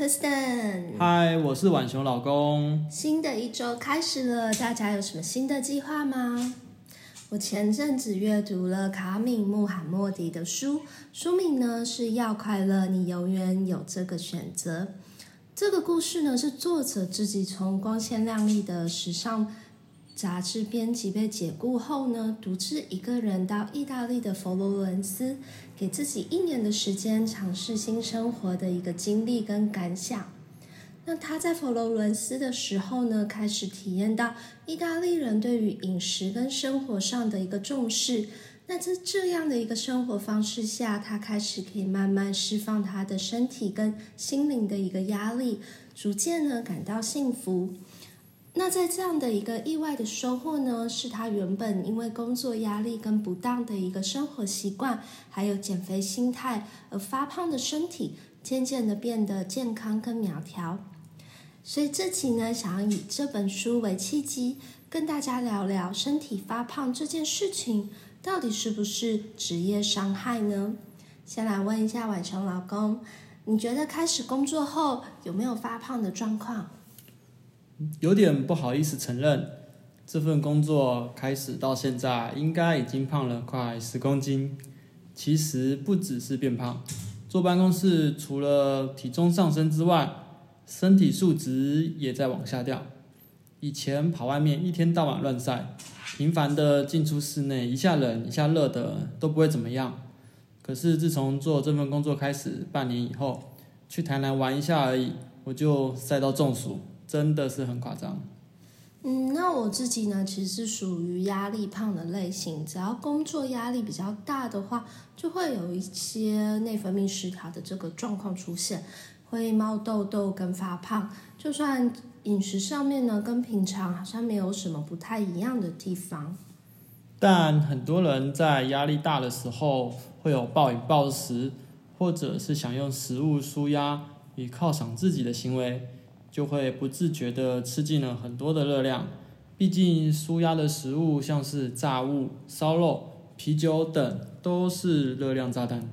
Kristen。嗨，我是婉熊老公。新的一周开始了，大家有什么新的计划吗？我前阵子阅读了卡米穆罕默迪的书，书名呢是《要快乐，你永远有这个选择》。这个故事呢是作者自己从光鲜亮丽的时尚杂志编辑被解雇后呢，独自一个人到意大利的佛罗伦斯，给自己一年的时间尝试新生活的一个经历跟感想。那他在佛罗伦斯的时候呢，开始体验到意大利人对于饮食跟生活上的一个重视。那在这样的一个生活方式下，他开始可以慢慢释放他的身体跟心灵的一个压力，逐渐呢感到幸福。那在这样的一个意外的收获呢，是他原本因为工作压力跟不当的一个生活习惯，还有减肥心态而发胖的身体，渐渐的变得健康跟苗条。所以这期呢，想要以这本书为契机，跟大家聊聊身体发胖这件事情，到底是不是职业伤害呢？先来问一下晚成老公，你觉得开始工作后有没有发胖的状况？有点不好意思承认，这份工作开始到现在，应该已经胖了快十公斤。其实不只是变胖，坐办公室除了体重上升之外，身体素质也在往下掉。以前跑外面一天到晚乱晒，频繁的进出室内，一下冷一下热的都不会怎么样。可是自从做这份工作开始半年以后，去台南玩一下而已，我就晒到中暑，真的是很夸张。嗯，那我自己呢，其实是属于压力胖的类型。只要工作压力比较大的话，就会有一些内分泌失调的这个状况出现。会冒痘痘跟发胖，就算饮食上面呢，跟平常好像没有什么不太一样的地方。但很多人在压力大的时候，会有暴饮暴食，或者是想用食物舒压以犒赏自己的行为，就会不自觉的吃进了很多的热量。毕竟舒压的食物像是炸物、烧肉、啤酒等，都是热量炸弹。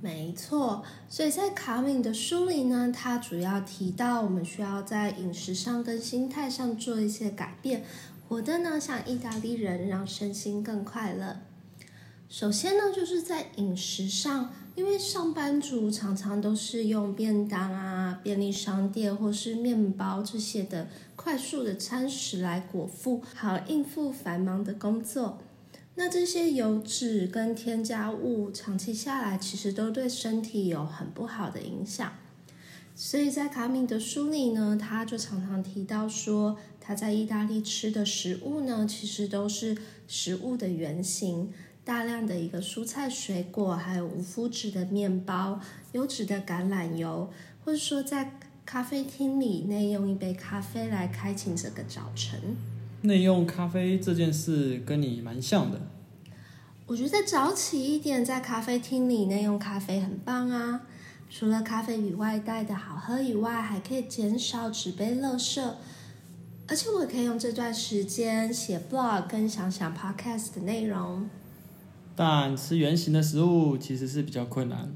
没错，所以在卡敏的书里呢，他主要提到我们需要在饮食上跟心态上做一些改变，活的呢像意大利人，让身心更快乐。首先呢，就是在饮食上，因为上班族常常都是用便当啊、便利商店或是面包这些的快速的餐食来果腹，好应付繁忙的工作。那这些油脂跟添加物长期下来，其实都对身体有很不好的影响。所以在卡米的书里呢，他就常常提到说，他在意大利吃的食物呢，其实都是食物的原型，大量的一个蔬菜水果，还有无麸质的面包、优质的橄榄油，或者说在咖啡厅里内用一杯咖啡来开启这个早晨。内用咖啡这件事跟你蛮像的。我觉得早起一点在咖啡厅里内用咖啡很棒啊！除了咖啡与外带的好喝以外，还可以减少纸杯垃圾，而且我可以用这段时间写 blog 跟想想 podcast 的内容。但吃原形的食物其实是比较困难，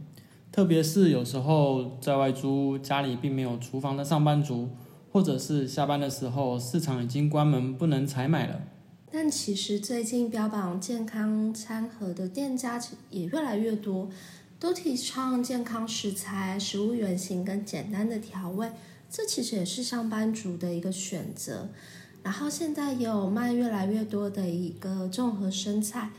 特别是有时候在外租，家里并没有厨房的上班族。或者是下班的时候，市场已经关门，不能采买了。但其实最近标榜健康餐盒的店家也越来越多，都提倡健康食材、食物原型跟简单的调味，这其实也是上班族的一个选择。然后现在也有卖越来越多的一个综合生菜，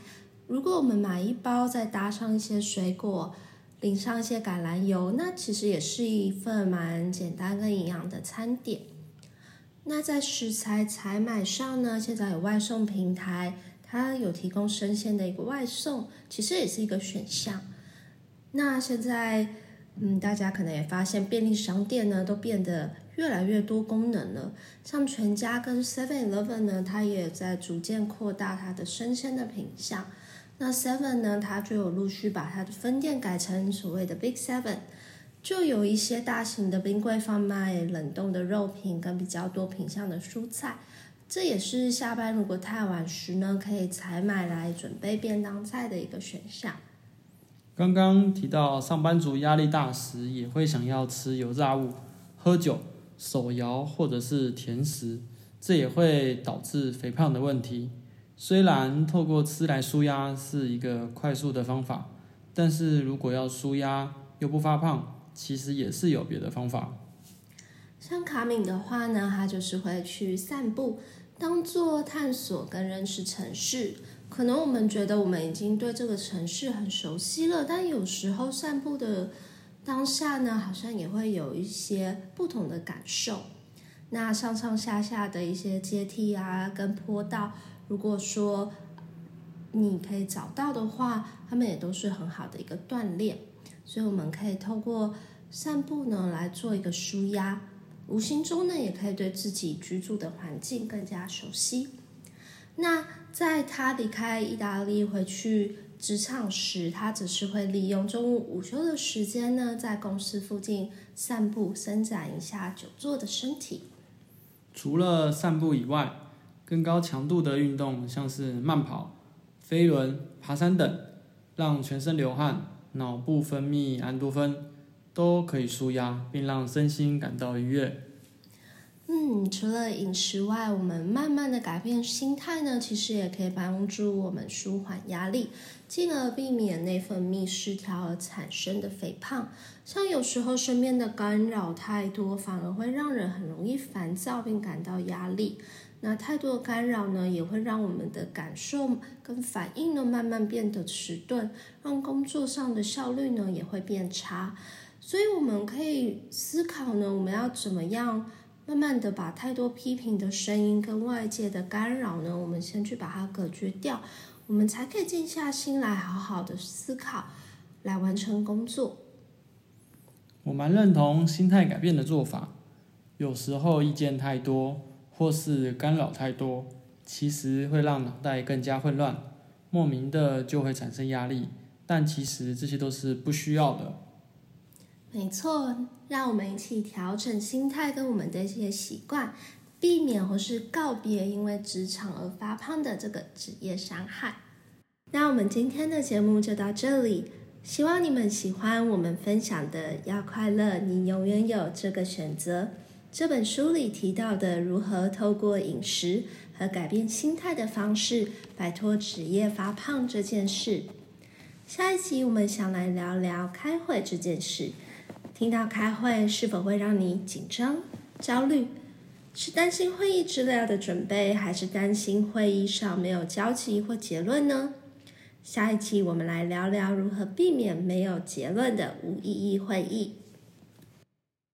如果我们买一包，再搭上一些水果。淋上一些橄榄油，那其实也是一份蛮简单跟营养的餐点。那在食材采买上呢，现在有外送平台，它有提供生鲜的一个外送，其实也是一个选项。那现在嗯，大家可能也发现便利商店呢都变得越来越多功能了，像全家跟 Seven Eleven 呢，它也在逐渐扩大它的生鲜的品项。那 Seven 呢，它就有陆续把它的分店改成所谓的 Big Seven，就有一些大型的冰柜放卖冷冻的肉品跟比较多品相的蔬菜。这也是下班如果太晚时呢，可以采买来准备便当菜的一个选项。刚刚提到上班族压力大时，也会想要吃油炸物、喝酒、手摇或者是甜食，这也会导致肥胖的问题。虽然透过吃来舒压是一个快速的方法，但是如果要舒压又不发胖，其实也是有别的方法。像卡敏的话呢，他就是会去散步。当做探索跟认识城市，可能我们觉得我们已经对这个城市很熟悉了，但有时候散步的当下呢，好像也会有一些不同的感受。那上上下下的一些阶梯啊，跟坡道，如果说你可以找到的话，他们也都是很好的一个锻炼。所以我们可以透过散步呢来做一个舒压。无形中呢，也可以对自己居住的环境更加熟悉。那在他离开意大利回去职场时，他只是会利用中午午休的时间呢，在公司附近散步，伸展一下久坐的身体。除了散步以外，更高强度的运动，像是慢跑、飞轮、爬山等，让全身流汗，脑部分泌安多酚。都可以舒压，并让身心感到愉悦。嗯，除了饮食外，我们慢慢的改变心态呢，其实也可以帮助我们舒缓压力，进而避免内分泌失调而产生的肥胖。像有时候身边的干扰太多，反而会让人很容易烦躁并感到压力。那太多的干扰呢，也会让我们的感受跟反应呢慢慢变得迟钝，让工作上的效率呢也会变差。所以我们可以思考呢，我们要怎么样慢慢的把太多批评的声音跟外界的干扰呢，我们先去把它隔绝掉，我们才可以静下心来好好的思考，来完成工作。我蛮认同心态改变的做法，有时候意见太多或是干扰太多，其实会让脑袋更加混乱，莫名的就会产生压力，但其实这些都是不需要的。没错，让我们一起调整心态跟我们的一些习惯，避免或是告别因为职场而发胖的这个职业伤害。那我们今天的节目就到这里，希望你们喜欢我们分享的“要快乐，你永远有这个选择”这本书里提到的如何透过饮食和改变心态的方式摆脱职业发胖这件事。下一集我们想来聊聊开会这件事。听到开会是否会让你紧张、焦虑？是担心会议资料的准备，还是担心会议上没有交集或结论呢？下一期我们来聊聊如何避免没有结论的无意义会议。